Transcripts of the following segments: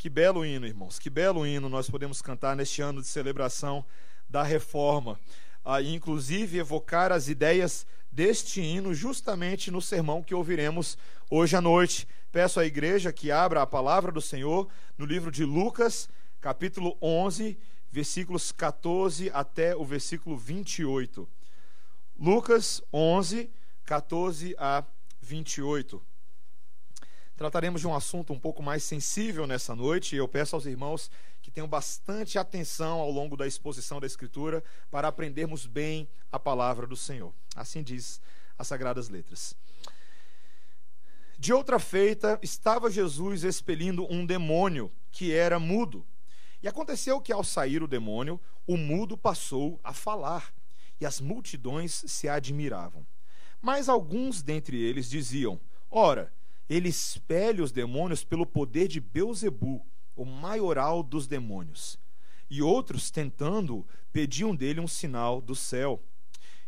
Que belo hino, irmãos, que belo hino nós podemos cantar neste ano de celebração da reforma. Ah, inclusive evocar as ideias deste hino justamente no sermão que ouviremos hoje à noite. Peço à igreja que abra a palavra do Senhor no livro de Lucas, capítulo 11, versículos 14 até o versículo 28. Lucas 11, 14 a 28. Trataremos de um assunto um pouco mais sensível nessa noite, e eu peço aos irmãos que tenham bastante atenção ao longo da exposição da Escritura para aprendermos bem a palavra do Senhor. Assim diz as Sagradas Letras. De outra feita, estava Jesus expelindo um demônio que era mudo. E aconteceu que, ao sair o demônio, o mudo passou a falar, e as multidões se admiravam. Mas alguns dentre eles diziam: Ora, ele espelha os demônios pelo poder de Beuzebu, o maioral dos demônios. E outros, tentando, pediam dele um sinal do céu.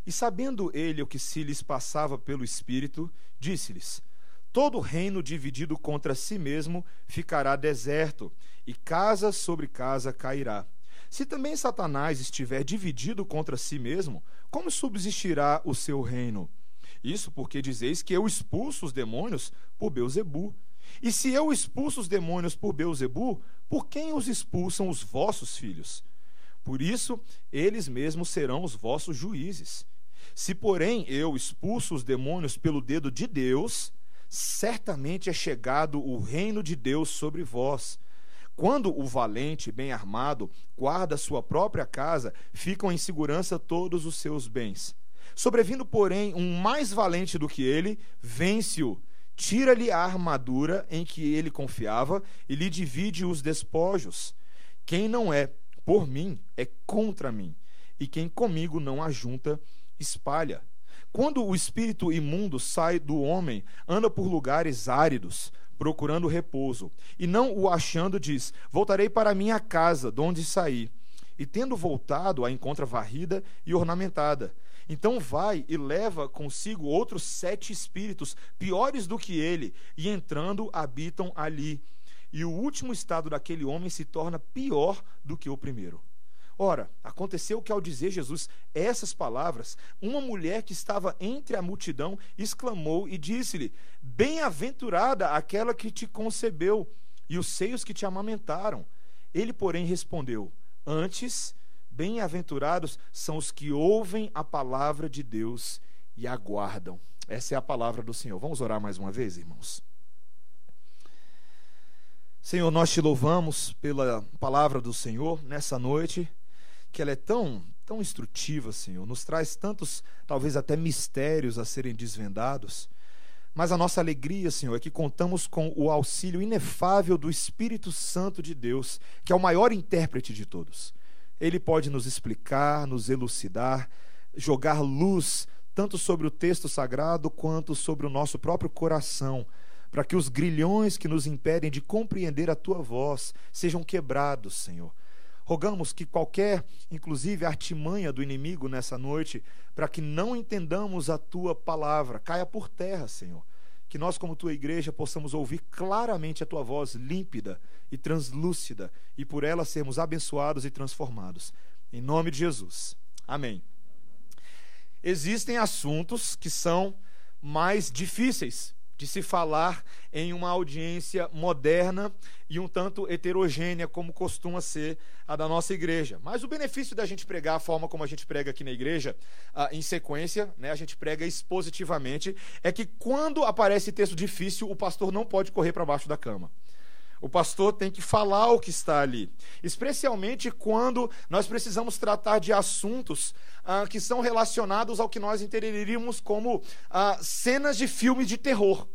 E sabendo ele o que se lhes passava pelo Espírito, disse-lhes: Todo reino dividido contra si mesmo ficará deserto, e casa sobre casa cairá. Se também Satanás estiver dividido contra si mesmo, como subsistirá o seu reino? Isso porque dizeis que eu expulso os demônios por Beuzebu. E se eu expulso os demônios por Beuzebu, por quem os expulsam os vossos filhos? Por isso, eles mesmos serão os vossos juízes. Se, porém, eu expulso os demônios pelo dedo de Deus, certamente é chegado o reino de Deus sobre vós. Quando o valente, bem armado, guarda sua própria casa, ficam em segurança todos os seus bens. Sobrevindo, porém, um mais valente do que ele, vence-o, tira-lhe a armadura em que ele confiava e lhe divide os despojos. Quem não é por mim é contra mim, e quem comigo não ajunta, espalha. Quando o espírito imundo sai do homem, anda por lugares áridos, procurando repouso, e não o achando, diz: Voltarei para minha casa, de onde saí. E tendo voltado, a encontra varrida e ornamentada. Então vai e leva consigo outros sete espíritos, piores do que ele, e entrando habitam ali. E o último estado daquele homem se torna pior do que o primeiro. Ora, aconteceu que ao dizer Jesus essas palavras, uma mulher que estava entre a multidão exclamou e disse-lhe: Bem-aventurada aquela que te concebeu e os seios que te amamentaram. Ele, porém, respondeu: Antes Bem-aventurados são os que ouvem a palavra de Deus e aguardam. Essa é a palavra do Senhor. Vamos orar mais uma vez, irmãos? Senhor, nós te louvamos pela palavra do Senhor nessa noite, que ela é tão, tão instrutiva, Senhor, nos traz tantos, talvez até mistérios a serem desvendados. Mas a nossa alegria, Senhor, é que contamos com o auxílio inefável do Espírito Santo de Deus, que é o maior intérprete de todos. Ele pode nos explicar, nos elucidar, jogar luz tanto sobre o texto sagrado quanto sobre o nosso próprio coração, para que os grilhões que nos impedem de compreender a tua voz sejam quebrados, Senhor. Rogamos que qualquer, inclusive, artimanha do inimigo nessa noite, para que não entendamos a tua palavra, caia por terra, Senhor. Que nós, como tua igreja, possamos ouvir claramente a tua voz límpida e translúcida, e por ela sermos abençoados e transformados. Em nome de Jesus. Amém. Existem assuntos que são mais difíceis de se falar em uma audiência moderna e um tanto heterogênea, como costuma ser a da nossa igreja. Mas o benefício da gente pregar a forma como a gente prega aqui na igreja, ah, em sequência, né, a gente prega expositivamente, é que quando aparece texto difícil, o pastor não pode correr para baixo da cama. O pastor tem que falar o que está ali, especialmente quando nós precisamos tratar de assuntos ah, que são relacionados ao que nós entenderíamos como ah, cenas de filmes de terror.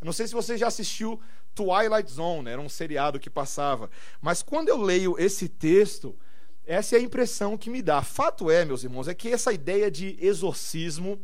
Eu não sei se você já assistiu Twilight Zone, era um seriado que passava, mas quando eu leio esse texto, essa é a impressão que me dá. Fato é, meus irmãos, é que essa ideia de exorcismo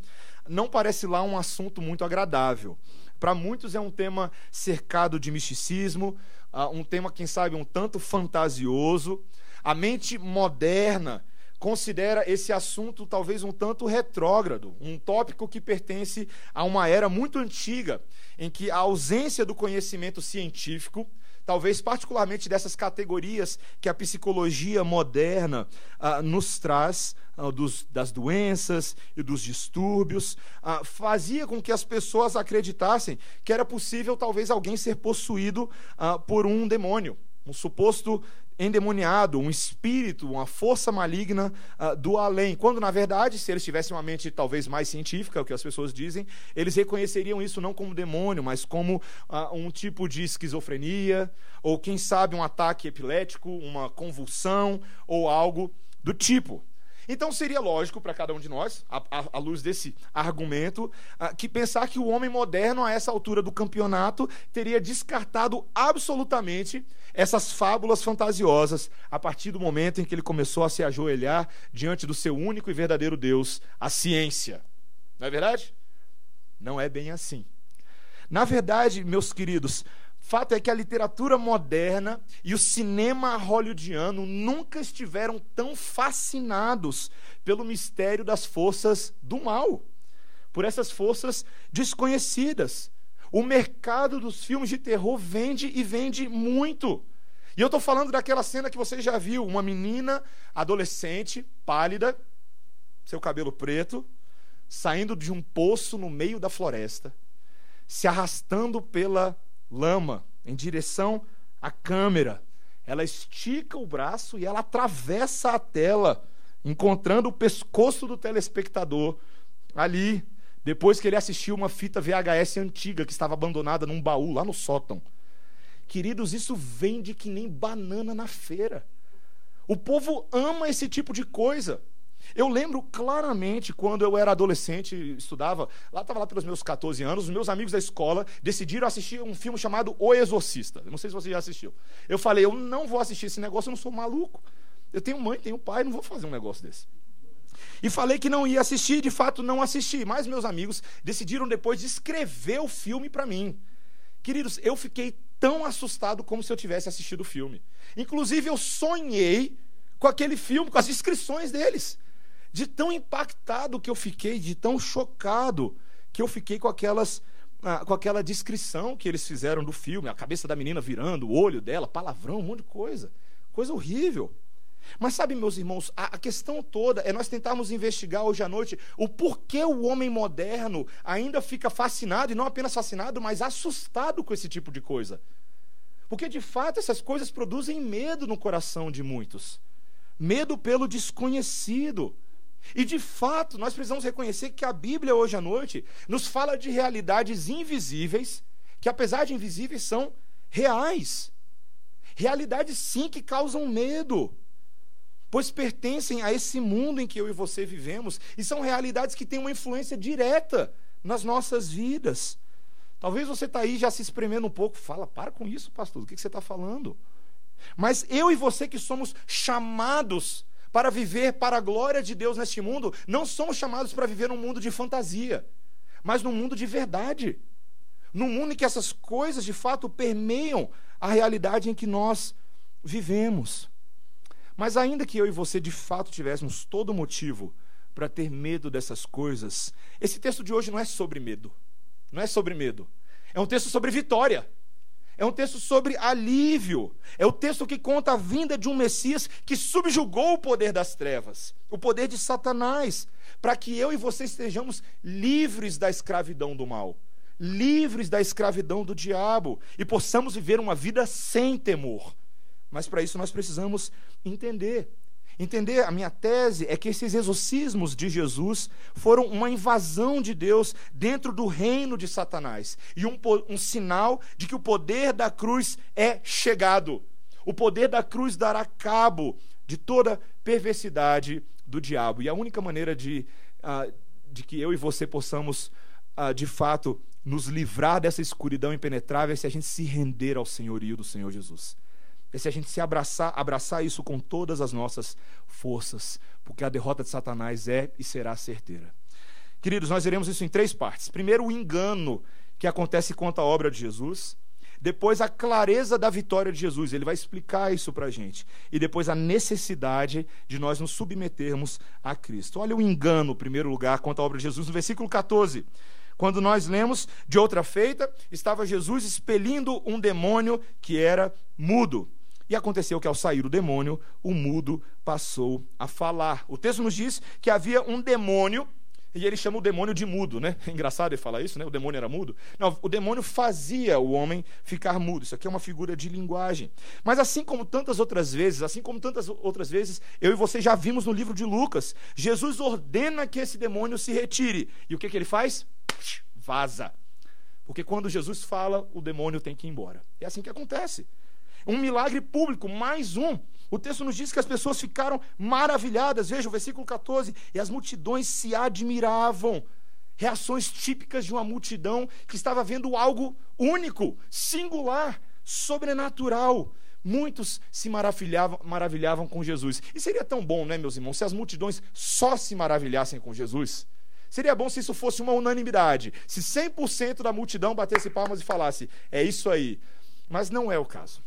não parece lá um assunto muito agradável. Para muitos é um tema cercado de misticismo, uh, um tema, quem sabe, um tanto fantasioso. A mente moderna considera esse assunto talvez um tanto retrógrado, um tópico que pertence a uma era muito antiga, em que a ausência do conhecimento científico talvez particularmente dessas categorias que a psicologia moderna ah, nos traz, ah, dos, das doenças e dos distúrbios, ah, fazia com que as pessoas acreditassem que era possível talvez alguém ser possuído ah, por um demônio, um suposto endemoniado, um espírito, uma força maligna uh, do além. Quando, na verdade, se eles tivessem uma mente talvez mais científica, é o que as pessoas dizem, eles reconheceriam isso não como demônio, mas como uh, um tipo de esquizofrenia, ou quem sabe um ataque epilético, uma convulsão, ou algo do tipo. Então seria lógico para cada um de nós, à, luz desse argumento, uh, que pensar que o homem moderno, a essa altura do campeonato, teria descartado absolutamente essas fábulas fantasiosas a partir do momento em que ele começou a se ajoelhar diante do seu único e verdadeiro Deus, a ciência. Não é verdade? Não é bem assim. Na verdade, meus queridos, fato é que a literatura moderna e o cinema hollywoodiano nunca estiveram tão fascinados pelo mistério das forças do mal, por essas forças desconhecidas. O mercado dos filmes de terror vende e vende muito. E eu estou falando daquela cena que você já viu: uma menina adolescente, pálida, seu cabelo preto, saindo de um poço no meio da floresta, se arrastando pela lama em direção à câmera. Ela estica o braço e ela atravessa a tela, encontrando o pescoço do telespectador ali depois que ele assistiu uma fita VHS antiga que estava abandonada num baú lá no sótão. Queridos, isso vende que nem banana na feira. O povo ama esse tipo de coisa. Eu lembro claramente quando eu era adolescente, estudava, lá estava lá pelos meus 14 anos, os meus amigos da escola decidiram assistir um filme chamado O Exorcista. Não sei se você já assistiu. Eu falei, eu não vou assistir esse negócio, eu não sou maluco. Eu tenho mãe, tenho pai, não vou fazer um negócio desse. E falei que não ia assistir, de fato não assisti. Mas meus amigos decidiram depois escrever o filme para mim. Queridos, eu fiquei tão assustado como se eu tivesse assistido o filme. Inclusive, eu sonhei com aquele filme, com as descrições deles. De tão impactado que eu fiquei, de tão chocado que eu fiquei com aquelas. Ah, com aquela descrição que eles fizeram do filme, a cabeça da menina virando, o olho dela, palavrão, um monte de coisa. Coisa horrível. Mas sabe, meus irmãos, a, a, questão toda é nós tentarmos investigar hoje à noite o porquê o homem moderno ainda fica fascinado, e não apenas fascinado, mas assustado com esse tipo de coisa. Porque de fato essas coisas produzem medo no coração de muitos medo pelo desconhecido. E de fato, nós precisamos reconhecer que a Bíblia hoje à noite nos fala de realidades invisíveis, que apesar de invisíveis são reais. Realidades sim que causam medo pois pertencem a esse mundo em que eu e você vivemos e são realidades que têm uma influência direta nas nossas vidas. Talvez você está aí já se espremendo um pouco, fala, para com isso, pastor, o que você está falando? Mas eu e você que somos chamados para viver para a glória de Deus neste mundo, não somos chamados para viver num mundo de fantasia, mas num mundo de verdade. Num mundo em que essas coisas de fato permeiam a realidade em que nós vivemos. Mas ainda que eu e você de fato tivéssemos todo motivo para ter medo dessas coisas, esse texto de hoje não é sobre medo. Não é sobre medo. É um texto sobre vitória. É um texto sobre alívio. É o texto que conta a vinda de um Messias que subjugou o poder das trevas, o poder de Satanás, para que eu e você estejamos livres da escravidão do mal, livres da escravidão do diabo e possamos viver uma vida sem temor. Mas para isso nós precisamos entender. Entender, a minha tese é que esses exorcismos de Jesus foram uma invasão de Deus dentro do reino de Satanás e um, um sinal de que o poder da cruz é chegado. O poder da cruz dará cabo de toda perversidade do diabo. E a única maneira de, uh, de que eu e você possamos, uh, de fato, nos livrar dessa escuridão impenetrável é se a gente se render ao senhorio do Senhor Jesus é se a gente se abraçar, abraçar isso com todas as nossas forças, porque a derrota de Satanás é e será certeira. Queridos, nós veremos isso em três partes. Primeiro, o engano que acontece quanto à obra de Jesus. Depois, a clareza da vitória de Jesus. Ele vai explicar isso para a gente. E depois, a necessidade de nós nos submetermos a Cristo. Olha o engano, em primeiro lugar, quanto à obra de Jesus, no versículo 14. quando nós lemos de outra feita, estava Jesus expelindo um demônio que era mudo. E aconteceu que ao sair o demônio, o mudo passou a falar. O texto nos diz que havia um demônio e ele chama o demônio de mudo, né? É engraçado ele falar isso, né? O demônio era mudo. Não, o demônio fazia o homem ficar mudo. Isso aqui é uma figura de linguagem. Mas assim como tantas outras vezes, assim como tantas outras vezes, eu e você já vimos no livro de Lucas, Jesus ordena que esse demônio se retire. E o que, que ele faz? Vaza. Porque quando Jesus fala, o demônio tem que ir embora. É assim que acontece. Um milagre público, mais um. O texto nos diz que as pessoas ficaram maravilhadas. Veja o versículo 14. E as multidões se admiravam. Reações típicas de uma multidão que estava vendo algo único, singular, sobrenatural. Muitos se maravilhavam, maravilhavam com Jesus. E seria tão bom, né, meus irmãos, se as multidões só se maravilhassem com Jesus. Seria bom se isso fosse uma unanimidade. Se 100% da multidão batesse palmas e falasse: é isso aí. Mas não é o caso.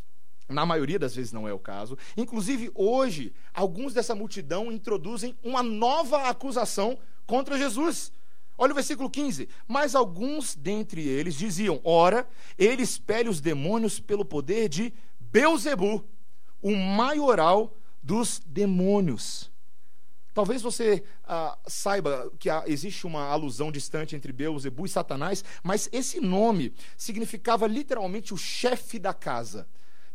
Na maioria das vezes não é o caso. Inclusive, hoje, alguns dessa multidão introduzem uma nova acusação contra Jesus. Olha o versículo 15. Mas alguns dentre eles diziam: Ora, ele expele os demônios pelo poder de Beuzebu, o maioral dos demônios. Talvez você ah, saiba que há, existe uma alusão distante entre Beuzebu e Satanás, mas esse nome significava literalmente o chefe da casa.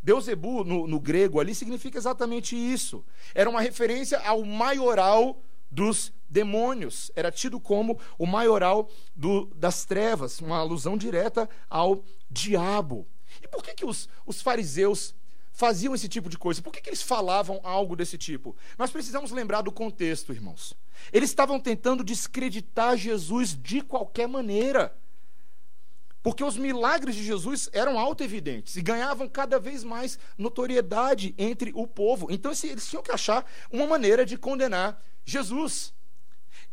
Beuzebu, no, no grego ali, significa exatamente isso. Era uma referência ao maioral dos demônios. Era tido como o maioral do, das trevas, uma alusão direta ao diabo. E por que, que os, os fariseus faziam esse tipo de coisa? Por que, que eles falavam algo desse tipo? Nós precisamos lembrar do contexto, irmãos. Eles estavam tentando descreditar Jesus de qualquer maneira. Porque os milagres de Jesus eram auto-evidentes e ganhavam cada vez mais notoriedade entre o povo. Então eles tinham que achar uma maneira de condenar Jesus.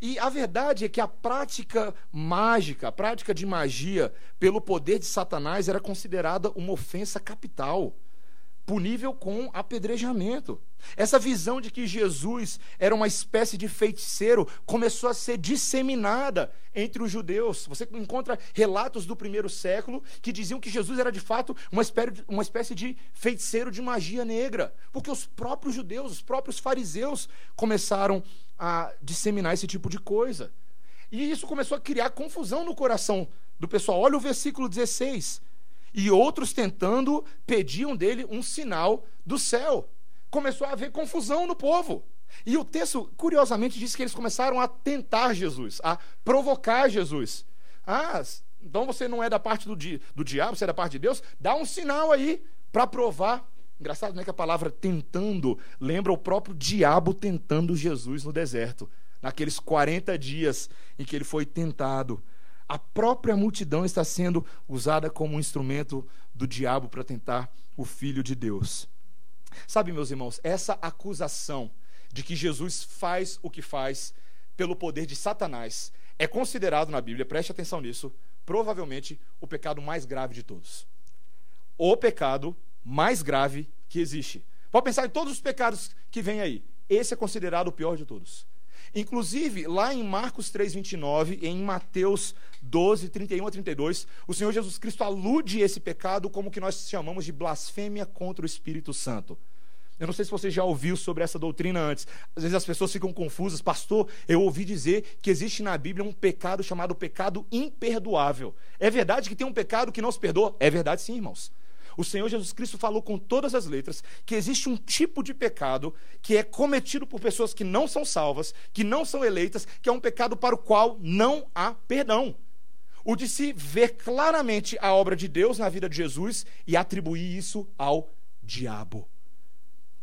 E a verdade é que a prática mágica, a prática de magia pelo poder de Satanás era considerada uma ofensa capital punível com apedrejamento. Essa visão de que Jesus era uma espécie de feiticeiro começou a ser disseminada entre os judeus. Você encontra relatos do primeiro século que diziam que Jesus era de fato uma espécie, de feiticeiro de magia negra, porque os próprios judeus, os próprios fariseus começaram a disseminar esse tipo de coisa. E isso começou a criar confusão no coração do pessoal. Olha o versículo 16 e outros tentando pediam dele um sinal do céu. Começou a haver confusão no povo. E o texto, curiosamente, diz que eles começaram a tentar Jesus, a provocar Jesus. Ah, então você não é da parte do, di do diabo, você é da parte de Deus? Dá um sinal aí para provar. Engraçado, né? Que a palavra tentando lembra o próprio diabo tentando Jesus no deserto, naqueles 40 dias em que ele foi tentado a própria multidão está sendo usada como um instrumento do diabo para tentar o filho de Deus. Sabe, meus irmãos, essa acusação de que Jesus faz o que faz pelo poder de Satanás é considerado na Bíblia, preste atenção nisso, provavelmente o pecado mais grave de todos. O pecado mais grave que existe. Pode pensar em todos os pecados que vêm aí. Esse é considerado o pior de todos. Inclusive, lá em Marcos 3,29 e em Mateus 12, 31 a 32, o Senhor Jesus Cristo alude esse pecado como que nós chamamos de blasfêmia contra o Espírito Santo. Eu não sei se você já ouviu sobre essa doutrina antes. Às vezes as pessoas ficam confusas. Pastor, eu ouvi dizer que existe na Bíblia um pecado chamado pecado imperdoável. É verdade que tem um pecado que não se perdoa? É verdade sim, irmãos. O Senhor Jesus Cristo falou com todas as letras que existe um tipo de pecado que é cometido por pessoas que não são salvas, que não são eleitas, que é um pecado para o qual não há perdão. O de se ver claramente a obra de Deus na vida de Jesus e atribuir isso ao diabo.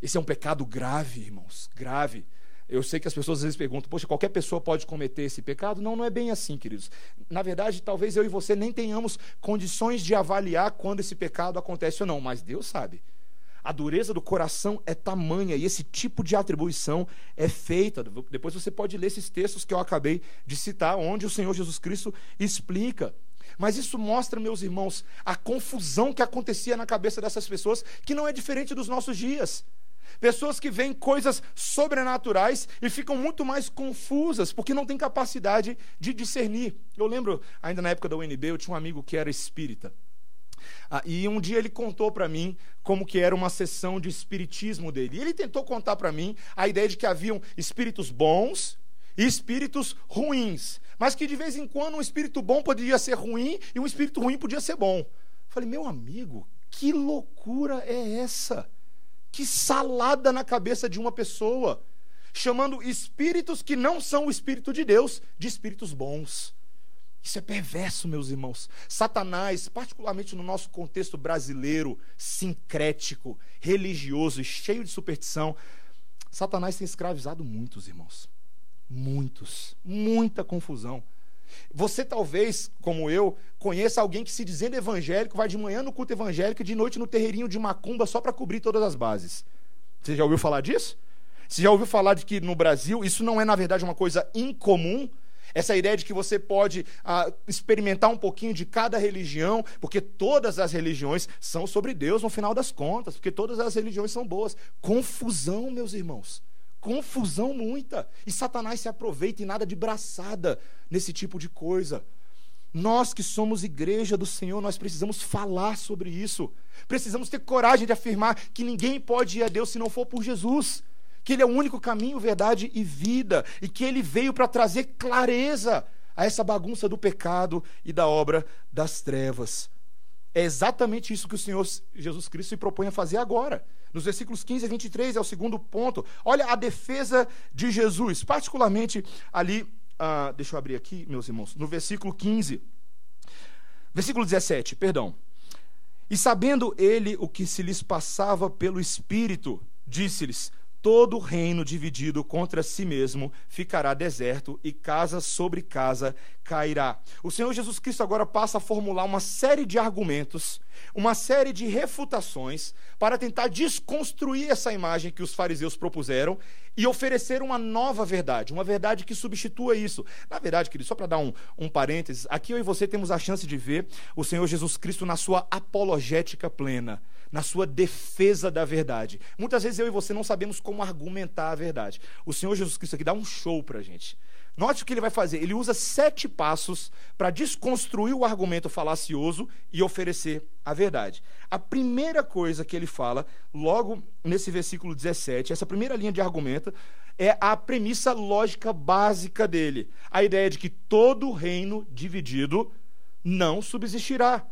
Esse é um pecado grave, irmãos, grave. Eu sei que as pessoas às vezes perguntam, poxa, qualquer pessoa pode cometer esse pecado? Não, não é bem assim, queridos. Na verdade, talvez eu e você nem tenhamos condições de avaliar quando esse pecado acontece ou não, mas Deus sabe. A dureza do coração é tamanha e esse tipo de atribuição é feita. Depois você pode ler esses textos que eu acabei de citar, onde o Senhor Jesus Cristo explica. Mas isso mostra, meus irmãos, a confusão que acontecia na cabeça dessas pessoas, que não é diferente dos nossos dias. Pessoas que veem coisas sobrenaturais e ficam muito mais confusas, porque não têm capacidade de discernir. Eu lembro, ainda na época da UNB, eu tinha um amigo que era espírita. Ah, e um dia ele contou para mim como que era uma sessão de espiritismo dele. E ele tentou contar para mim a ideia de que haviam espíritos bons e espíritos ruins, mas que de vez em quando um espírito bom podia ser ruim e um espírito ruim podia ser bom. Eu falei, meu amigo, que loucura é essa? Que salada na cabeça de uma pessoa, chamando espíritos que não são o espírito de Deus de espíritos bons. Isso é perverso, meus irmãos. Satanás, particularmente no nosso contexto brasileiro, sincrético, religioso e cheio de superstição, Satanás tem escravizado muitos, irmãos. Muitos. Muita confusão. Você talvez, como eu, conheça alguém que se dizendo evangélico vai de manhã no culto evangélico e de noite no terreirinho de macumba só para cobrir todas as bases. Você já ouviu falar disso? Você já ouviu falar de que no Brasil isso não é na verdade uma coisa incomum? Essa ideia de que você pode ah, experimentar um pouquinho de cada religião, porque todas as religiões são sobre Deus no final das contas, porque todas as religiões são boas. Confusão, meus irmãos. Confusão muita. E Satanás se aproveita em nada de braçada nesse tipo de coisa. Nós que somos igreja do Senhor, nós precisamos falar sobre isso. Precisamos ter coragem de afirmar que ninguém pode ir a Deus se não for por Jesus. Que Ele é o único caminho, verdade e vida. E que Ele veio para trazer clareza a essa bagunça do pecado e da obra das trevas. É exatamente isso que o Senhor Jesus Cristo se propõe a fazer agora. Nos versículos 15 a 23 é o segundo ponto. Olha a defesa de Jesus, particularmente ali, uh, deixa eu abrir aqui, meus irmãos, no versículo 15. Versículo 17, perdão. E sabendo ele o que se lhes passava pelo Espírito, disse-lhes: todo reino dividido contra si mesmo ficará deserto e casa sobre casa cairá. O Senhor Jesus Cristo agora passa a formular uma série de argumentos, uma série de refutações para tentar desconstruir essa imagem que os fariseus propuseram e oferecer uma nova verdade, uma verdade que substitua isso. Na verdade, querido, só para dar um, um parênteses, aqui eu e você temos a chance de ver o Senhor Jesus Cristo na sua apologética plena na sua defesa da verdade. Muitas vezes eu e você não sabemos como argumentar a verdade. O Senhor Jesus Cristo aqui dá um show para gente. Note o que ele vai fazer. Ele usa sete passos para desconstruir o argumento falacioso e oferecer a verdade. A primeira coisa que ele fala, logo nesse versículo 17, essa primeira linha de argumento, é a premissa lógica básica dele. A ideia de que todo reino dividido não subsistirá.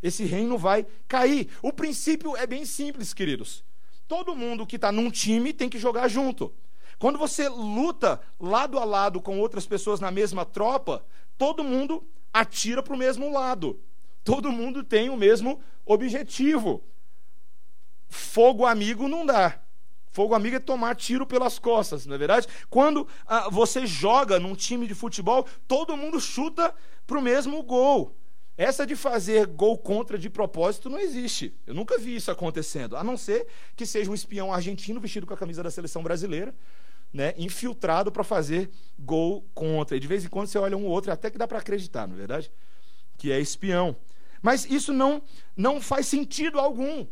Esse reino vai cair. O princípio é bem simples, queridos. Todo mundo que está num time tem que jogar junto. Quando você luta lado a lado com outras pessoas na mesma tropa, todo mundo atira para o mesmo lado. Todo mundo tem o mesmo objetivo. Fogo amigo não dá. Fogo amigo é tomar tiro pelas costas, não é verdade? Quando ah, você joga num time de futebol, todo mundo chuta para o mesmo gol. Essa de fazer gol contra de propósito não existe. Eu nunca vi isso acontecendo, a não ser que seja um espião argentino vestido com a camisa da seleção brasileira, né, infiltrado para fazer gol contra. E de vez em quando você olha um ou outro, até que dá para acreditar, não é verdade? Que é espião. Mas isso não, não faz sentido algum.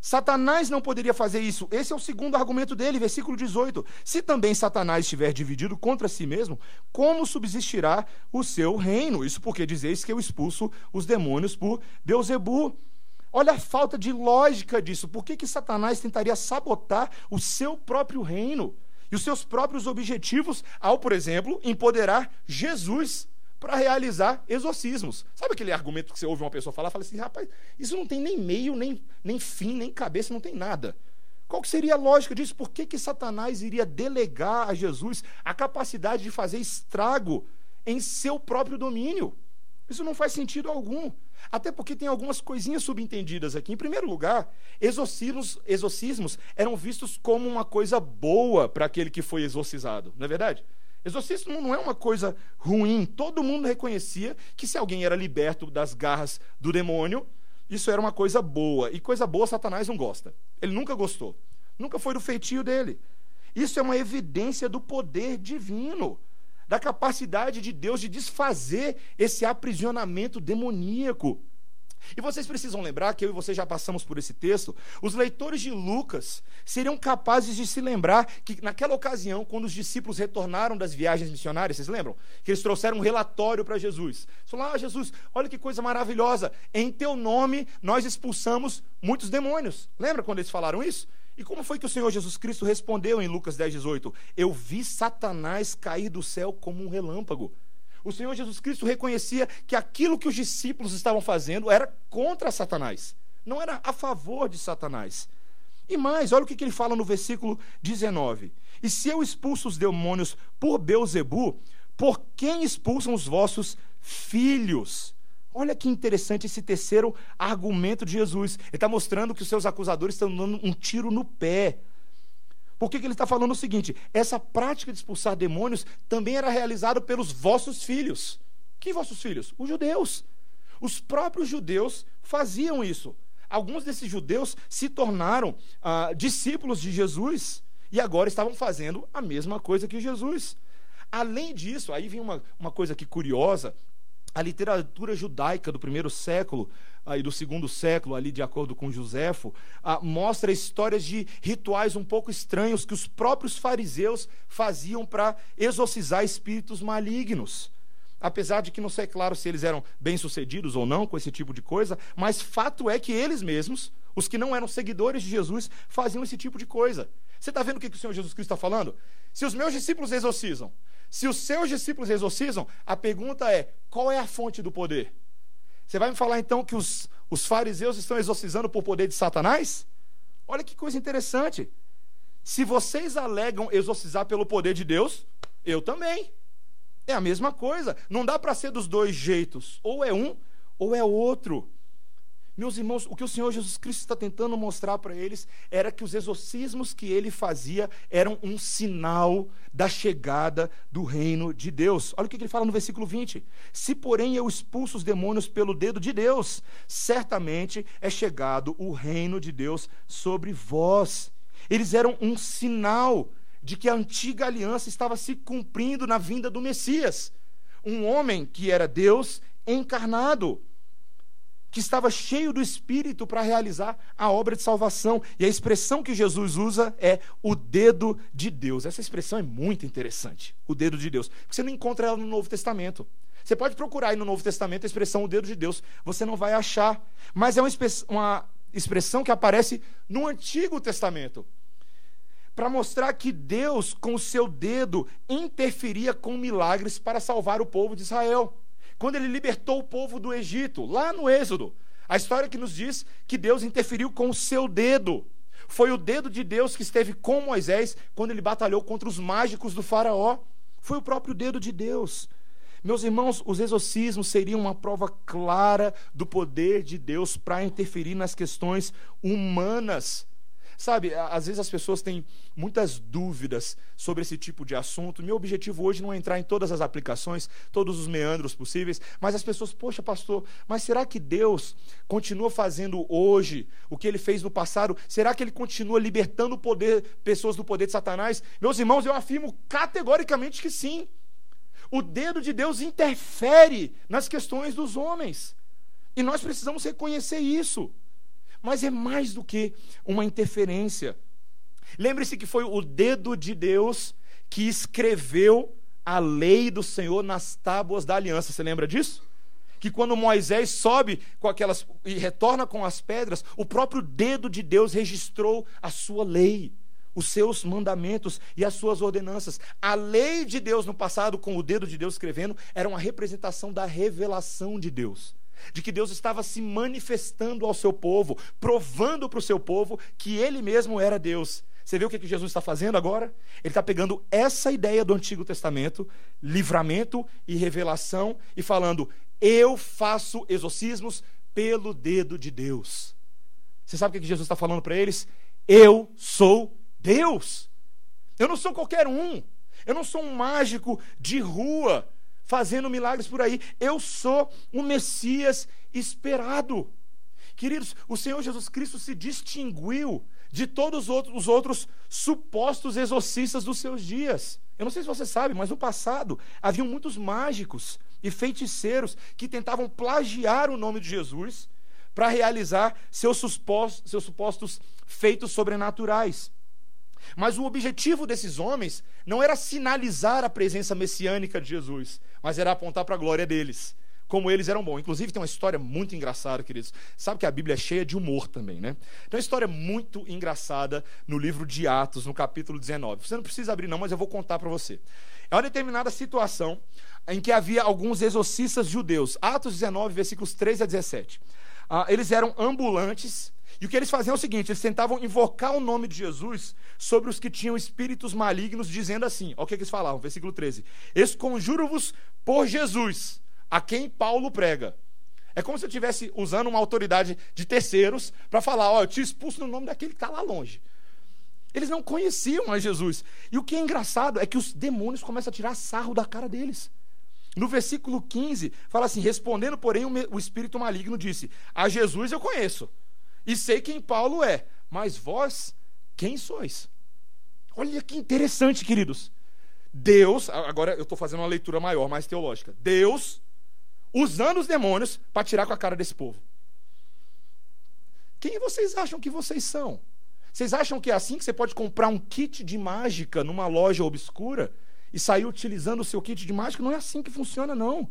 Satanás não poderia fazer isso. Esse é o segundo argumento dele, versículo 18. Se também Satanás estiver dividido contra si mesmo, como subsistirá o seu reino? Isso porque dizeis que eu expulso os demônios por Beuzebu. Olha a falta de lógica disso. Por que, que Satanás tentaria sabotar o seu próprio reino e os seus próprios objetivos ao, por exemplo, empoderar Jesus para realizar exorcismos. Sabe aquele argumento que você ouve uma pessoa falar, fala assim, rapaz, isso não tem nem meio, nem, nem fim, nem cabeça, não tem nada. Qual seria a lógica disso? Por que, que Satanás iria delegar a Jesus a capacidade de fazer estrago em seu próprio domínio? Isso não faz sentido algum. Até porque tem algumas coisinhas subentendidas aqui. Em primeiro lugar, exorcismos, exorcismos eram vistos como uma coisa boa para aquele que foi exorcizado, não é verdade? Exorcismo não é uma coisa ruim. Todo mundo reconhecia que se alguém era liberto das garras do demônio, isso era uma coisa boa. E coisa boa Satanás não gosta. Ele nunca gostou. Nunca foi do feitio dele. Isso é uma evidência do poder divino, da capacidade de Deus de desfazer esse aprisionamento demoníaco. E vocês precisam lembrar que eu e você já passamos por esse texto. Os leitores de Lucas seriam capazes de se lembrar que naquela ocasião, quando os discípulos retornaram das viagens missionárias, vocês lembram? Que eles trouxeram um relatório para Jesus. Falaram: Ah, Jesus, olha que coisa maravilhosa. Em teu nome nós expulsamos muitos demônios. Lembra quando eles falaram isso? E como foi que o Senhor Jesus Cristo respondeu em Lucas 10, 18? Eu vi Satanás cair do céu como um relâmpago. O Senhor Jesus Cristo reconhecia que aquilo que os discípulos estavam fazendo era contra Satanás, não era a favor de Satanás. E mais, olha o que ele fala no versículo 19: E se eu expulso os demônios por Beuzebu, por quem expulsam os vossos filhos? Olha que interessante esse terceiro argumento de Jesus. Ele está mostrando que os seus acusadores estão dando um tiro no pé. Por que, ele está falando o seguinte? Essa prática de expulsar demônios também era realizada pelos vossos filhos. Que vossos filhos? Os judeus. Os próprios judeus faziam isso. Alguns desses judeus se tornaram ah, discípulos de Jesus e agora estavam fazendo a mesma coisa que Jesus. Além disso, aí vem uma, uma coisa aqui curiosa: a literatura judaica do primeiro século aí do segundo século, ali de acordo com Joséfo, ah, mostra histórias de rituais um pouco estranhos que os próprios fariseus faziam para exorcizar espíritos malignos. Apesar de que não sei claro se eles eram bem-sucedidos ou não com esse tipo de coisa, mas fato é que eles mesmos, os que não eram seguidores de Jesus, faziam esse tipo de coisa. Você está vendo o que o Senhor Jesus Cristo está falando? Se os meus discípulos exorcizam, se os seus discípulos exorcizam, a pergunta é: qual é a fonte do poder? Você vai me falar então que os, os fariseus estão exorcizando por poder de Satanás? Olha que coisa interessante. Se vocês alegam exorcizar pelo poder de Deus, eu também. É a mesma coisa. Não dá para ser dos dois jeitos. Ou é um, ou é outro. Meus irmãos, o que o Senhor Jesus Cristo está tentando mostrar para eles era que os exorcismos que ele fazia eram um sinal da chegada do reino de Deus. Olha o que ele fala no versículo 20: Se, porém, eu expulso os demônios pelo dedo de Deus, certamente é chegado o reino de Deus sobre vós. Eles eram um sinal de que a antiga aliança estava se cumprindo na vinda do Messias, um homem que era Deus encarnado que estava cheio do Espírito para realizar a obra de salvação. E a expressão que Jesus usa é o dedo de Deus. Essa expressão é muito interessante, o dedo de Deus, porque você não encontra ela no Novo Testamento. Você pode procurar aí no Novo Testamento a expressão o dedo de Deus, você não vai achar. Mas é uma, uma expressão que aparece no Antigo Testamento para mostrar que Deus, com o seu dedo, interferia com milagres para salvar o povo de Israel quando ele libertou o povo do Egito, lá no Êxodo. A história que nos diz que Deus interferiu com o seu dedo. Foi o dedo de Deus que esteve com Moisés quando ele batalhou contra os mágicos do Faraó. Foi o próprio dedo de Deus. Meus irmãos, os exorcismos seriam uma prova clara do poder de Deus para interferir nas questões humanas Sabe, às vezes as pessoas têm muitas dúvidas sobre esse tipo de assunto. Meu objetivo hoje não é entrar em todas as aplicações, todos os meandros possíveis, mas as pessoas, poxa, pastor, mas será que Deus continua fazendo hoje o que ele fez no passado? Será que ele continua libertando poder, pessoas do poder de Satanás? Meus irmãos, eu afirmo categoricamente que sim. O dedo de Deus interfere nas questões dos homens. E nós precisamos reconhecer isso mas é mais do que uma interferência. Lembre-se que foi o dedo de Deus que escreveu a lei do Senhor nas tábuas da aliança. Você lembra disso? Que quando Moisés sobe com aquelas e retorna com as pedras, o próprio dedo de Deus registrou a sua lei, os seus mandamentos e as suas ordenanças. A lei de Deus no passado, com o dedo de Deus escrevendo, era uma representação da revelação de Deus de que Deus estava se manifestando ao seu povo, provando para o seu povo que ele mesmo era Deus. Você vê o que, que Jesus está fazendo agora? Ele está pegando essa ideia do Antigo Testamento, livramento e revelação, e falando: Eu faço exorcismos pelo dedo de Deus. Você sabe o que, que Jesus está falando para eles? Eu sou Deus. Eu não sou qualquer um. Eu não sou um mágico de rua fazendo milagres por aí. Eu sou o Messias esperado. Queridos, o Senhor Jesus Cristo se distinguiu de todos os outros, os outros supostos exorcistas dos seus dias. Eu não sei se você sabe, mas no passado haviam muitos mágicos e feiticeiros que tentavam plagiar o nome de Jesus para realizar seus supostos, seus supostos feitos sobrenaturais. Mas o objetivo desses homens não era sinalizar a presença messiânica de Jesus, mas era apontar para a glória deles como eles eram bons. Inclusive, tem uma história muito engraçada, queridos. Sabe que a Bíblia é cheia de humor também, né? Tem uma história muito engraçada no livro de Atos, no capítulo 19. Você não precisa abrir, não, mas eu vou contar para você. É uma determinada situação em que havia alguns exorcistas judeus. Atos 19, versículos 13 a 17. Ah, eles eram ambulantes. E o que eles faziam é o seguinte: eles tentavam invocar o nome de Jesus sobre os que tinham espíritos malignos, dizendo assim: olha o que eles falavam, versículo 13: Esconjuro-vos por Jesus, a quem Paulo prega. É como se eu estivesse usando uma autoridade de terceiros para falar: ó, eu te expulso no nome daquele que está lá longe. Eles não conheciam a Jesus. E o que é engraçado é que os demônios começam a tirar sarro da cara deles. No versículo 15, fala assim: Respondendo, porém, o espírito maligno disse: A Jesus eu conheço, e sei quem Paulo é, mas vós, quem sois? Olha que interessante, queridos. Deus, agora eu estou fazendo uma leitura maior, mais teológica. Deus usando os demônios para tirar com a cara desse povo. Quem vocês acham que vocês são? Vocês acham que é assim que você pode comprar um kit de mágica numa loja obscura e sair utilizando o seu kit de mágica? Não é assim que funciona, não.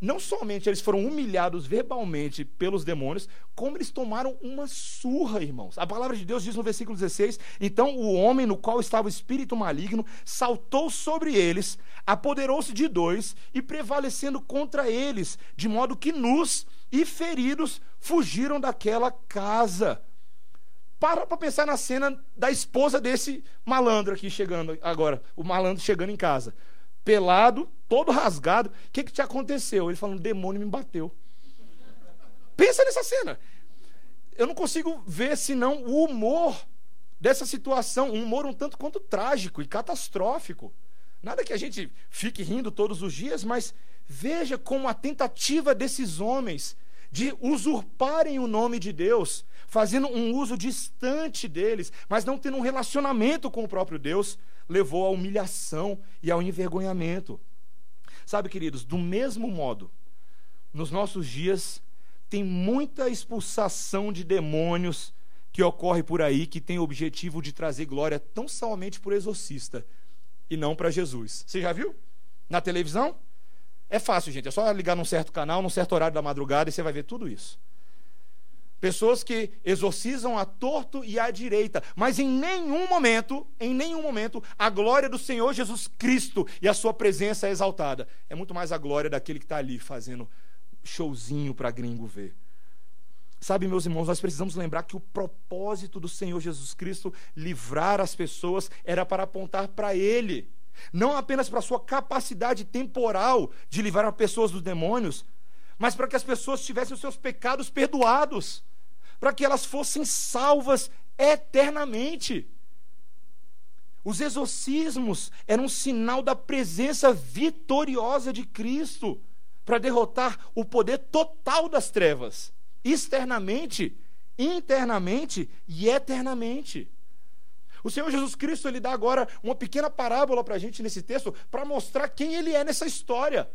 Não somente eles foram humilhados verbalmente pelos demônios, como eles tomaram uma surra, irmãos. A palavra de Deus diz no versículo 16: Então o homem no qual estava o espírito maligno saltou sobre eles, apoderou-se de dois e prevalecendo contra eles, de modo que nus e feridos fugiram daquela casa. Para para pensar na cena da esposa desse malandro aqui chegando agora, o malandro chegando em casa pelado, todo rasgado. O que, que te aconteceu? Ele falando, demônio me bateu. Pensa nessa cena. Eu não consigo ver senão o humor dessa situação, um humor um tanto quanto trágico e catastrófico. Nada que a gente fique rindo todos os dias, mas veja como a tentativa desses homens de usurparem o nome de Deus, fazendo um uso distante deles, mas não tendo um relacionamento com o próprio Deus, levou à humilhação e ao envergonhamento. Sabe, queridos, do mesmo modo, nos nossos dias, tem muita expulsação de demônios que ocorre por aí, que tem o objetivo de trazer glória tão somente por exorcista e não para Jesus. Você já viu? Na televisão? É fácil, gente. É só ligar num certo canal, num certo horário da madrugada e você vai ver tudo isso. Pessoas que exorcizam a torto e à direita, mas em nenhum momento, em nenhum momento, a glória do Senhor Jesus Cristo e a sua presença é exaltada. É muito mais a glória daquele que está ali fazendo showzinho para gringo ver. Sabe, meus irmãos, nós precisamos lembrar que o propósito do Senhor Jesus Cristo livrar as pessoas era para apontar para Ele, não apenas para a sua capacidade temporal de livrar as pessoas dos demônios, mas para que as pessoas tivessem os seus pecados perdoados para que elas fossem salvas eternamente. Os exorcismos eram um sinal da presença vitoriosa de Cristo para derrotar o poder total das trevas, externamente, internamente e eternamente. O Senhor Jesus Cristo ele dá agora uma pequena parábola para a gente nesse texto para mostrar quem ele é nessa história.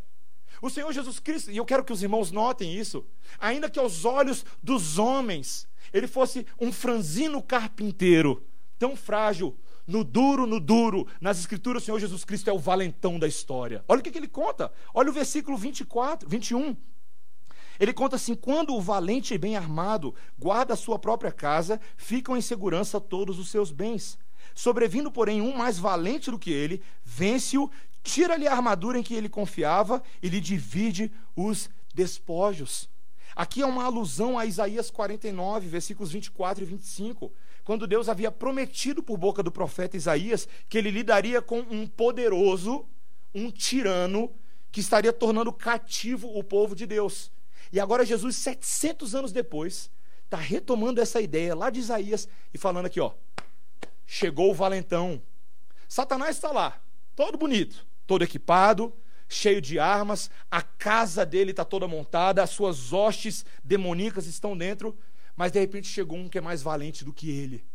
O Senhor Jesus Cristo, e eu quero que os irmãos notem isso, ainda que aos olhos dos homens ele fosse um franzino carpinteiro, tão frágil, no duro, no duro, nas escrituras o Senhor Jesus Cristo é o valentão da história. Olha o que, que ele conta. Olha o versículo 24, 21. Ele conta assim: quando o valente e bem armado guarda a sua própria casa, ficam em segurança todos os seus bens. Sobrevindo, porém, um mais valente do que ele, vence-o, tira-lhe a armadura em que ele confiava e lhe divide os despojos. Aqui é uma alusão a Isaías 49, versículos 24 e 25, quando Deus havia prometido por boca do profeta Isaías que ele lidaria com um poderoso, um tirano, que estaria tornando cativo o povo de Deus. E agora Jesus, 700 anos depois, está retomando essa ideia lá de Isaías e falando aqui, ó, chegou o valentão. Satanás está lá, todo bonito, todo equipado, cheio de armas, a casa dele está toda montada, as suas hostes demoníacas estão dentro, mas de repente chegou um que é mais valente do que ele.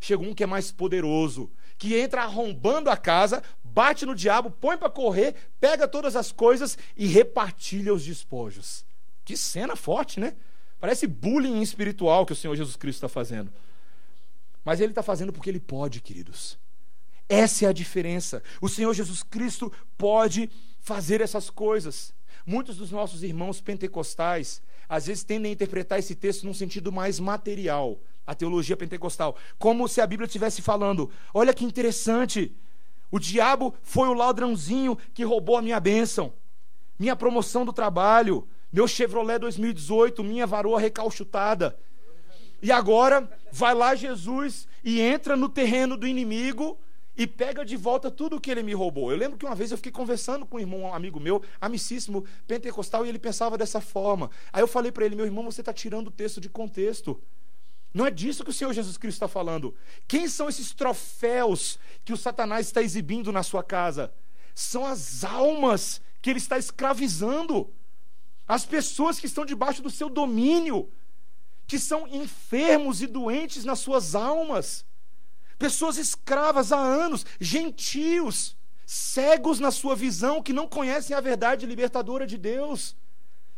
Chegou um que é mais poderoso, que entra arrombando a casa, bate no diabo, põe para correr, pega todas as coisas e repartilha os despojos. Que cena forte, né? Parece bullying espiritual que o Senhor Jesus Cristo está fazendo. Mas ele está fazendo porque ele pode, queridos. Essa é a diferença. O Senhor Jesus Cristo pode fazer essas coisas. Muitos dos nossos irmãos pentecostais às vezes tendem a interpretar esse texto num sentido mais material, a teologia pentecostal, como se a Bíblia estivesse falando: olha que interessante, o diabo foi o ladrãozinho que roubou a minha bênção, minha promoção do trabalho, meu Chevrolet 2018, minha varoa recalchutada. E agora vai lá Jesus e entra no terreno do inimigo e pega de volta tudo o que ele me roubou. Eu lembro que uma vez eu fiquei conversando com um irmão, um amigo meu, amicíssimo, pentecostal, e ele pensava dessa forma. Aí eu falei para ele: meu irmão, você está tirando o texto de contexto. Não é disso que o Senhor Jesus Cristo está falando. Quem são esses troféus que o Satanás está exibindo na sua casa? São as almas que ele está escravizando, as pessoas que estão debaixo do seu domínio, que são enfermos e doentes nas suas almas pessoas escravas há anos, gentios, cegos na sua visão, que não conhecem a verdade libertadora de Deus,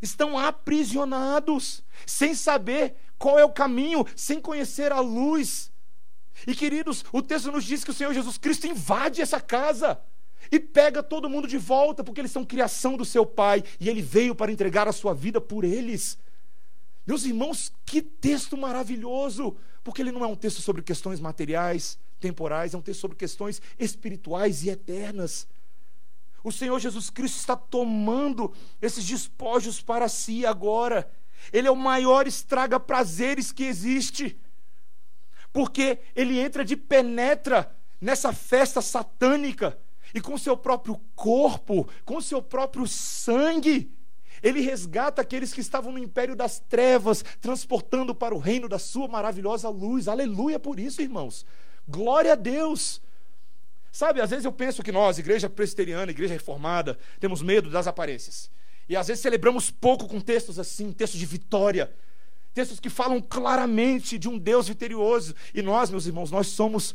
estão aprisionados, sem saber qual é o caminho, sem conhecer a luz. E queridos, o texto nos diz que o Senhor Jesus Cristo invade essa casa e pega todo mundo de volta, porque eles são criação do seu Pai e ele veio para entregar a sua vida por eles. Meus irmãos, que texto maravilhoso! Porque ele não é um texto sobre questões materiais, temporais, é um texto sobre questões espirituais e eternas. O Senhor Jesus Cristo está tomando esses despojos para si agora. Ele é o maior estraga-prazeres que existe. Porque ele entra de penetra nessa festa satânica e com seu próprio corpo, com seu próprio sangue, ele resgata aqueles que estavam no império das trevas, transportando para o reino da sua maravilhosa luz. Aleluia por isso, irmãos. Glória a Deus. Sabe, às vezes eu penso que nós, igreja presbiteriana, igreja reformada, temos medo das aparências. E às vezes celebramos pouco com textos assim, textos de vitória, textos que falam claramente de um Deus vitorioso. E nós, meus irmãos, nós somos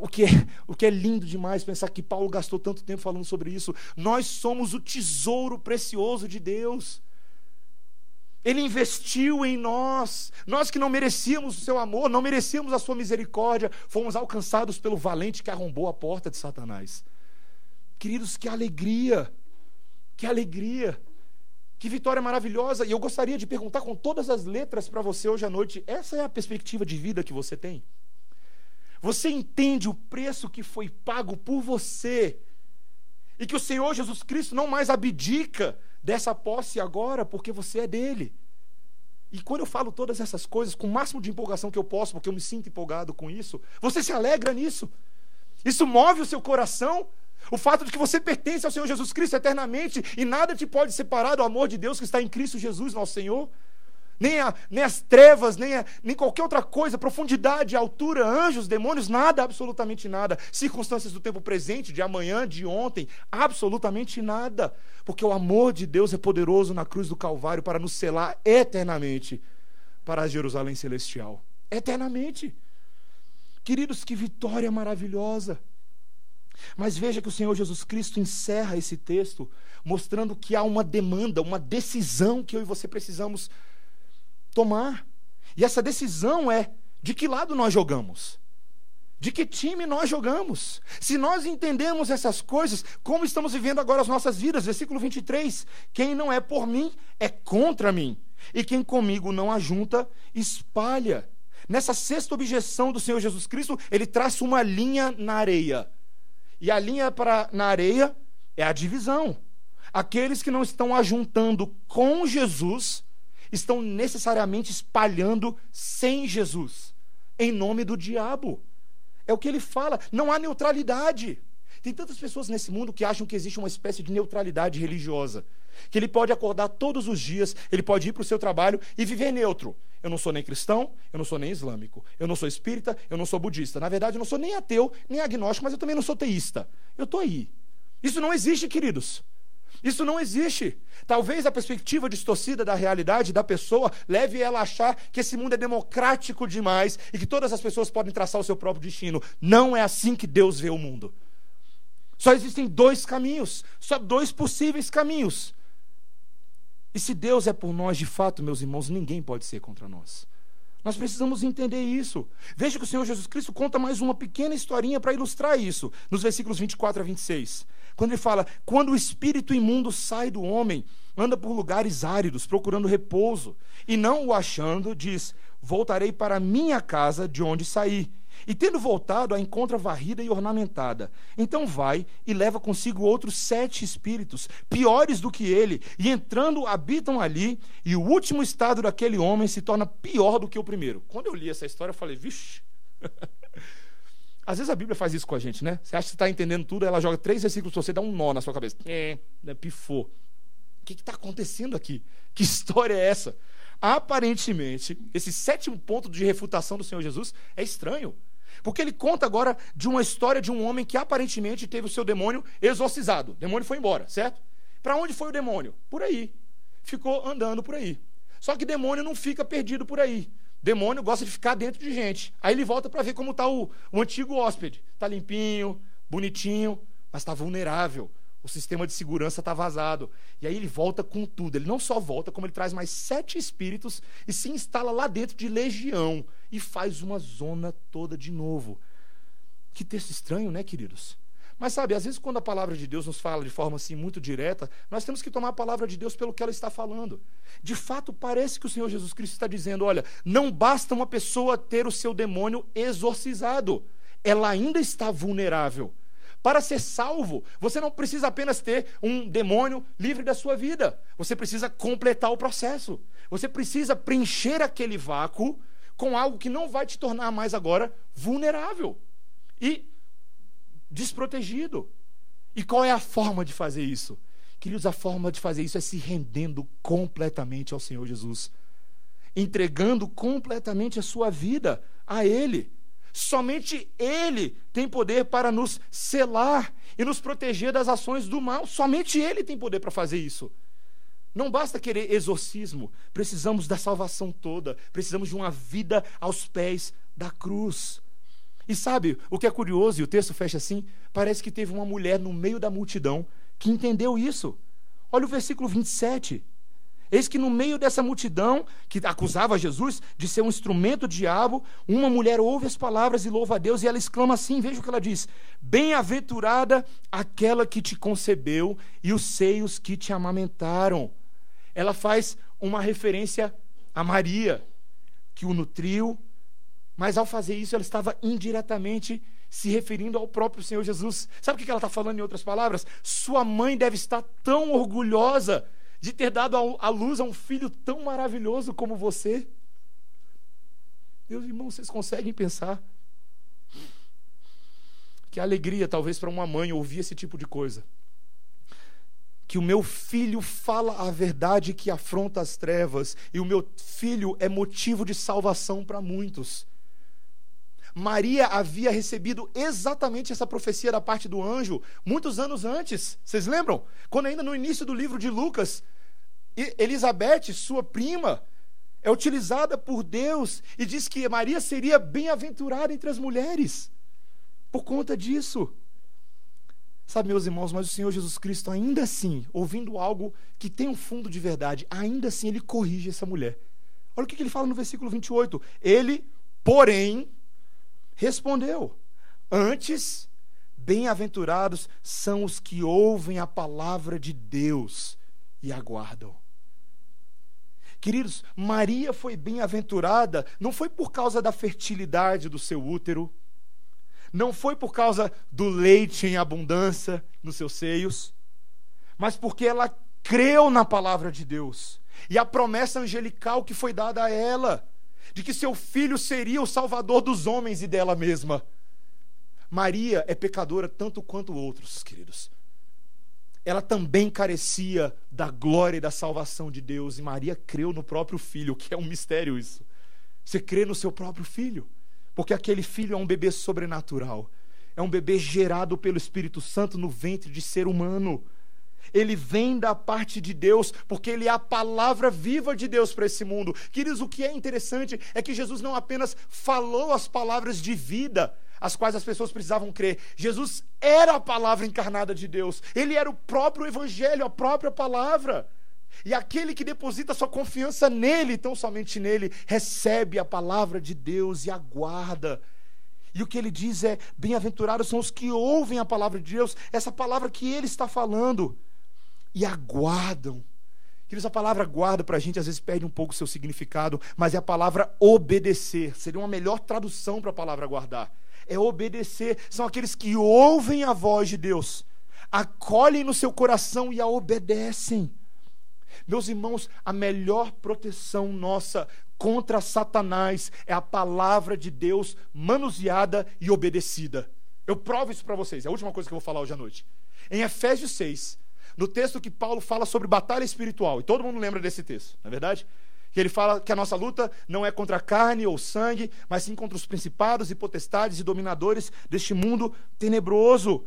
o que, é, o que é lindo demais pensar que Paulo gastou tanto tempo falando sobre isso. Nós somos o tesouro precioso de Deus. Ele investiu em nós. Nós que não merecíamos o seu amor, não merecíamos a sua misericórdia, fomos alcançados pelo valente que arrombou a porta de Satanás. Queridos, que alegria! Que alegria! Que vitória maravilhosa! E eu gostaria de perguntar com todas as letras para você hoje à noite: essa é a perspectiva de vida que você tem? Você entende o preço que foi pago por você? E que o Senhor Jesus Cristo não mais abdica dessa posse agora porque você é dele. E quando eu falo todas essas coisas com o máximo de empolgação que eu posso, porque eu me sinto empolgado com isso, você se alegra nisso. Isso move o seu coração. O fato de que você pertence ao Senhor Jesus Cristo eternamente e nada te pode separar do amor de Deus que está em Cristo Jesus, nosso Senhor nem, a, nem as trevas, nem, a, nem qualquer outra coisa, profundidade, altura, anjos, demônios, nada, absolutamente nada. Circunstâncias do tempo presente, de amanhã, de ontem, absolutamente nada. Porque o amor de Deus é poderoso na cruz do Calvário para nos selar eternamente para a Jerusalém celestial. Eternamente. Queridos, que vitória maravilhosa. Mas veja que o Senhor Jesus Cristo encerra esse texto mostrando que há uma demanda, uma decisão que eu e você precisamos tomar. E essa decisão é de que lado nós jogamos. De que time nós jogamos? Se nós entendemos essas coisas, como estamos vivendo agora as nossas vidas? Versículo 23: Quem não é por mim é contra mim, e quem comigo não ajunta, espalha. Nessa sexta objeção do Senhor Jesus Cristo, ele traça uma linha na areia. E a linha para, na areia é a divisão. Aqueles que não estão ajuntando com Jesus estão necessariamente espalhando sem Jesus, em nome do diabo. É o que ele fala, não há neutralidade. Tem tantas pessoas nesse mundo que acham que existe uma espécie de neutralidade religiosa. Que ele pode acordar todos os dias, ele pode ir para o seu trabalho e viver neutro. Eu não sou nem cristão, eu não sou nem islâmico, eu não sou espírita, eu não sou budista. Na verdade, eu não sou nem ateu, nem agnóstico, mas eu também não sou teísta. Eu estou aí. Isso não existe, queridos. Isso não existe. Talvez a perspectiva distorcida da realidade da pessoa leve ela a achar que esse mundo é democrático demais e que todas as pessoas podem traçar o seu próprio destino. Não é assim que Deus vê o mundo. Só existem dois caminhos, só dois possíveis caminhos. E se Deus é por nós, de fato, meus irmãos, ninguém pode ser contra nós. Nós precisamos entender isso. Veja que o Senhor Jesus Cristo conta mais uma pequena historinha para ilustrar isso, nos versículos 24 a 26. Quando ele fala: Quando o espírito imundo sai do homem, anda por lugares áridos, procurando repouso, e não o achando, diz: Voltarei para minha casa de onde saí. E tendo voltado, a encontra varrida e ornamentada. Então vai e leva consigo outros sete espíritos, piores do que ele, e entrando habitam ali, e o último estado daquele homem se torna pior do que o primeiro. Quando eu li essa história, eu falei, vixe. Às vezes a Bíblia faz isso com a gente, né? Você acha que está entendendo tudo, ela joga três versículos para você, dá um nó na sua cabeça. É, né, pifou. O que está acontecendo aqui? Que história é essa? Aparentemente, esse sétimo ponto de refutação do Senhor Jesus é estranho. Porque ele conta agora de uma história de um homem que aparentemente teve o seu demônio exorcizado. O demônio foi embora, certo? Para onde foi o demônio? Por aí. Ficou andando por aí. Só que demônio não fica perdido por aí. Demônio gosta de ficar dentro de gente. Aí ele volta para ver como está o, o antigo hóspede. Está limpinho, bonitinho, mas está vulnerável o sistema de segurança está vazado. E aí ele volta com tudo. Ele não só volta, como ele traz mais sete espíritos e se instala lá dentro de legião e faz uma zona toda de novo. Que texto estranho, né, queridos? Mas sabe, às vezes quando a palavra de Deus nos fala de forma assim muito direta, nós temos que tomar a palavra de Deus pelo que ela está falando. De fato, parece que o Senhor Jesus Cristo está dizendo: olha, não basta uma pessoa ter o seu demônio exorcizado, ela ainda está vulnerável. Para ser salvo, você não precisa apenas ter um demônio livre da sua vida. Você precisa completar o processo. Você precisa preencher aquele vácuo com algo que não vai te tornar mais agora vulnerável e desprotegido. E qual é a forma de fazer isso? Queridos, a forma de fazer isso é se rendendo completamente ao Senhor Jesus, entregando completamente a sua vida a Ele. Somente Ele tem poder para nos selar e nos proteger das ações do mal. Somente Ele tem poder para fazer isso. Não basta querer exorcismo, precisamos da salvação toda, precisamos de uma vida aos pés da cruz. E sabe o que é curioso, e o texto fecha assim? Parece que teve uma mulher no meio da multidão que entendeu isso. Olha o versículo 27. Eis que no meio dessa multidão que acusava Jesus de ser um instrumento do diabo, uma mulher ouve as palavras e louva a Deus e ela exclama assim: veja o que ela diz: Bem-aventurada aquela que te concebeu e os seios que te amamentaram. Ela faz uma referência a Maria, que o nutriu, mas ao fazer isso ela estava indiretamente se referindo ao próprio Senhor Jesus. Sabe o que ela está falando em outras palavras? Sua mãe deve estar tão orgulhosa de ter dado a luz a um filho tão maravilhoso como você? Meus irmãos, vocês conseguem pensar? Que alegria, talvez, para uma mãe ouvir esse tipo de coisa. Que o meu filho fala a verdade que afronta as trevas, e o meu filho é motivo de salvação para muitos. Maria havia recebido exatamente essa profecia da parte do anjo muitos anos antes. Vocês lembram? Quando ainda no início do livro de Lucas, Elizabeth, sua prima, é utilizada por Deus e diz que Maria seria bem-aventurada entre as mulheres. Por conta disso. Sabe, meus irmãos, mas o Senhor Jesus Cristo, ainda assim, ouvindo algo que tem um fundo de verdade, ainda assim ele corrige essa mulher. Olha o que ele fala no versículo 28. Ele, porém, respondeu: Antes, bem-aventurados são os que ouvem a palavra de Deus e aguardam. Queridos, Maria foi bem-aventurada, não foi por causa da fertilidade do seu útero, não foi por causa do leite em abundância nos seus seios, mas porque ela creu na palavra de Deus e a promessa angelical que foi dada a ela de que seu filho seria o salvador dos homens e dela mesma. Maria é pecadora tanto quanto outros, queridos. Ela também carecia da glória e da salvação de Deus, e Maria creu no próprio filho, que é um mistério isso. Você crê no seu próprio filho, porque aquele filho é um bebê sobrenatural, é um bebê gerado pelo Espírito Santo no ventre de ser humano ele vem da parte de Deus, porque ele é a palavra viva de Deus para esse mundo. Queridos, o que é interessante é que Jesus não apenas falou as palavras de vida, as quais as pessoas precisavam crer. Jesus era a palavra encarnada de Deus. Ele era o próprio evangelho, a própria palavra. E aquele que deposita sua confiança nele, tão somente nele, recebe a palavra de Deus e aguarda. E o que ele diz é: bem-aventurados são os que ouvem a palavra de Deus, essa palavra que ele está falando, e aguardam. Queridos, a palavra guarda para a gente às vezes perde um pouco o seu significado, mas é a palavra obedecer. Seria uma melhor tradução para a palavra guardar. É obedecer. São aqueles que ouvem a voz de Deus, acolhem no seu coração e a obedecem. Meus irmãos, a melhor proteção nossa contra Satanás é a palavra de Deus manuseada e obedecida. Eu provo isso para vocês, é a última coisa que eu vou falar hoje à noite. Em Efésios 6, no texto que Paulo fala sobre batalha espiritual, e todo mundo lembra desse texto, não é verdade? Que ele fala que a nossa luta não é contra carne ou sangue, mas sim contra os principados e potestades e dominadores deste mundo tenebroso.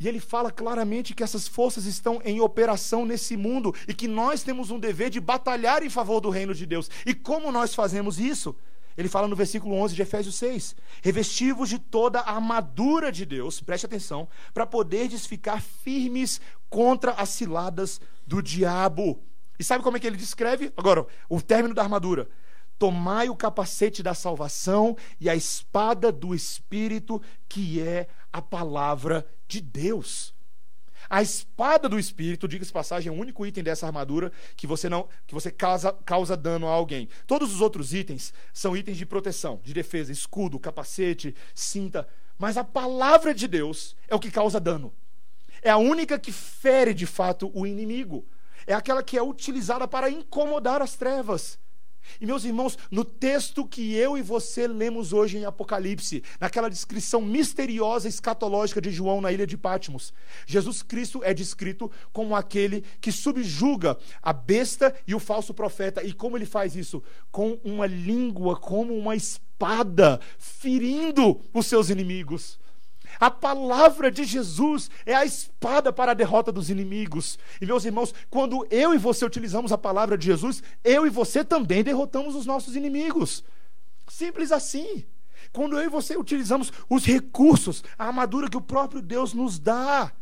E ele fala claramente que essas forças estão em operação nesse mundo e que nós temos um dever de batalhar em favor do reino de Deus. E como nós fazemos isso? Ele fala no versículo 11 de Efésios 6: Revestivos de toda a armadura de Deus, preste atenção, para poderdes ficar firmes contra as ciladas do diabo. E sabe como é que ele descreve? Agora, o término da armadura. Tomai o capacete da salvação e a espada do Espírito, que é a palavra de Deus. A espada do espírito, diga-se passagem, é o único item dessa armadura que você não que você causa, causa dano a alguém. Todos os outros itens são itens de proteção, de defesa, escudo, capacete, cinta, mas a palavra de Deus é o que causa dano. É a única que fere de fato o inimigo. É aquela que é utilizada para incomodar as trevas. E meus irmãos, no texto que eu e você lemos hoje em Apocalipse, naquela descrição misteriosa escatológica de João na ilha de Patmos, Jesus Cristo é descrito como aquele que subjuga a besta e o falso profeta. E como ele faz isso? Com uma língua como uma espada, ferindo os seus inimigos. A palavra de Jesus é a espada para a derrota dos inimigos. E meus irmãos, quando eu e você utilizamos a palavra de Jesus, eu e você também derrotamos os nossos inimigos. Simples assim. Quando eu e você utilizamos os recursos, a armadura que o próprio Deus nos dá,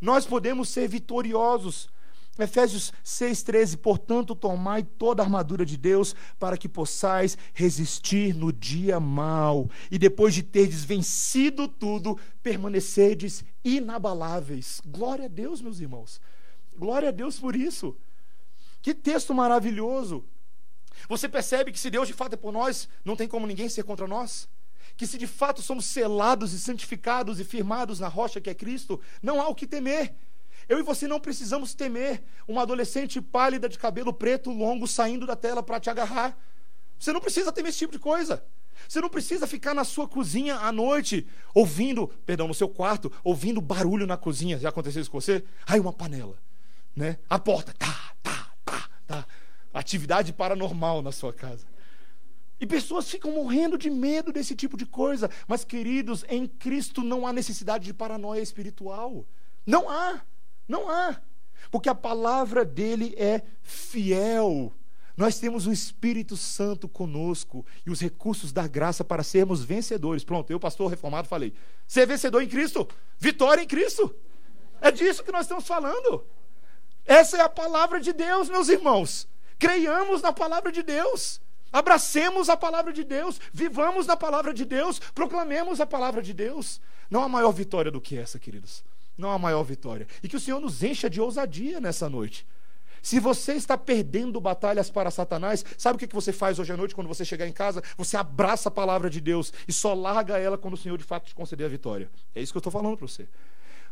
nós podemos ser vitoriosos. Efésios 6,13: Portanto, tomai toda a armadura de Deus para que possais resistir no dia mau, e depois de terdes vencido tudo, permanecerdes inabaláveis. Glória a Deus, meus irmãos. Glória a Deus por isso. Que texto maravilhoso. Você percebe que se Deus de fato é por nós, não tem como ninguém ser contra nós? Que se de fato somos selados e santificados e firmados na rocha que é Cristo, não há o que temer. Eu e você não precisamos temer uma adolescente pálida de cabelo preto longo saindo da tela para te agarrar. Você não precisa temer esse tipo de coisa. Você não precisa ficar na sua cozinha à noite, ouvindo, perdão, no seu quarto, ouvindo barulho na cozinha. Já aconteceu isso com você? Ai, uma panela, né? A porta, tá, tá, tá, tá. Atividade paranormal na sua casa. E pessoas ficam morrendo de medo desse tipo de coisa. Mas, queridos, em Cristo não há necessidade de paranoia espiritual. Não há. Não há. Porque a palavra dele é fiel. Nós temos o Espírito Santo conosco e os recursos da graça para sermos vencedores. Pronto, eu, pastor reformado, falei: ser vencedor em Cristo, vitória em Cristo. É disso que nós estamos falando. Essa é a palavra de Deus, meus irmãos. Creiamos na palavra de Deus. Abracemos a palavra de Deus, vivamos na palavra de Deus, proclamemos a palavra de Deus. Não há maior vitória do que essa, queridos não há maior vitória. E que o Senhor nos encha de ousadia nessa noite. Se você está perdendo batalhas para Satanás, sabe o que você faz hoje à noite quando você chegar em casa? Você abraça a palavra de Deus e só larga ela quando o Senhor de fato te conceder a vitória. É isso que eu estou falando para você.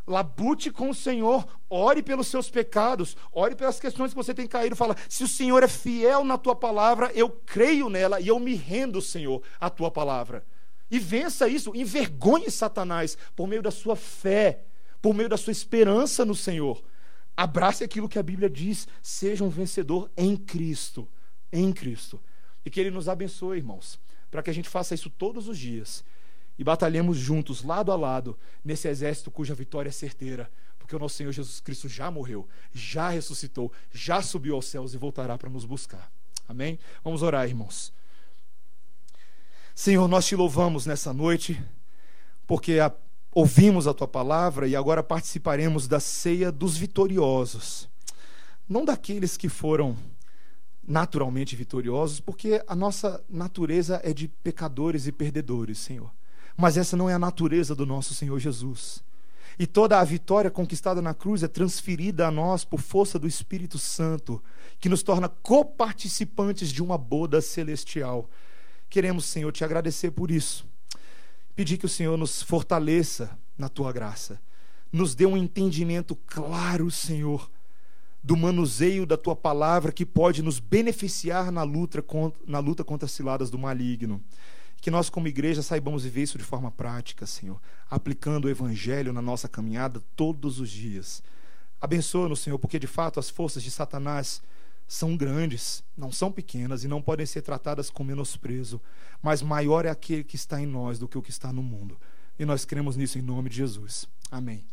Labute com o Senhor, ore pelos seus pecados, ore pelas questões que você tem caído. Fala, se o Senhor é fiel na tua palavra, eu creio nela e eu me rendo, Senhor, à tua palavra. E vença isso, envergonhe Satanás por meio da sua fé por meio da sua esperança no Senhor. Abrace aquilo que a Bíblia diz, seja um vencedor em Cristo, em Cristo. E que Ele nos abençoe, irmãos, para que a gente faça isso todos os dias e batalhemos juntos, lado a lado, nesse exército cuja vitória é certeira, porque o nosso Senhor Jesus Cristo já morreu, já ressuscitou, já subiu aos céus e voltará para nos buscar. Amém? Vamos orar, irmãos. Senhor, nós te louvamos nessa noite, porque a ouvimos a tua palavra e agora participaremos da ceia dos vitoriosos. não daqueles que foram naturalmente vitoriosos, porque a nossa natureza é de pecadores e perdedores, Senhor. Mas essa não é a natureza do nosso Senhor Jesus. E toda a vitória conquistada na cruz é transferida a nós por força do Espírito Santo, que nos torna coparticipantes de uma boda celestial. Queremos, Senhor, te agradecer por isso. Pedir que o Senhor nos fortaleça na tua graça. Nos dê um entendimento claro, Senhor, do manuseio da tua palavra que pode nos beneficiar na luta contra, na luta contra as ciladas do maligno. Que nós, como igreja, saibamos viver isso de forma prática, Senhor, aplicando o Evangelho na nossa caminhada todos os dias. Abençoa-nos, Senhor, porque de fato as forças de Satanás são grandes, não são pequenas e não podem ser tratadas com menosprezo, mas maior é aquele que está em nós do que o que está no mundo. E nós cremos nisso em nome de Jesus. Amém.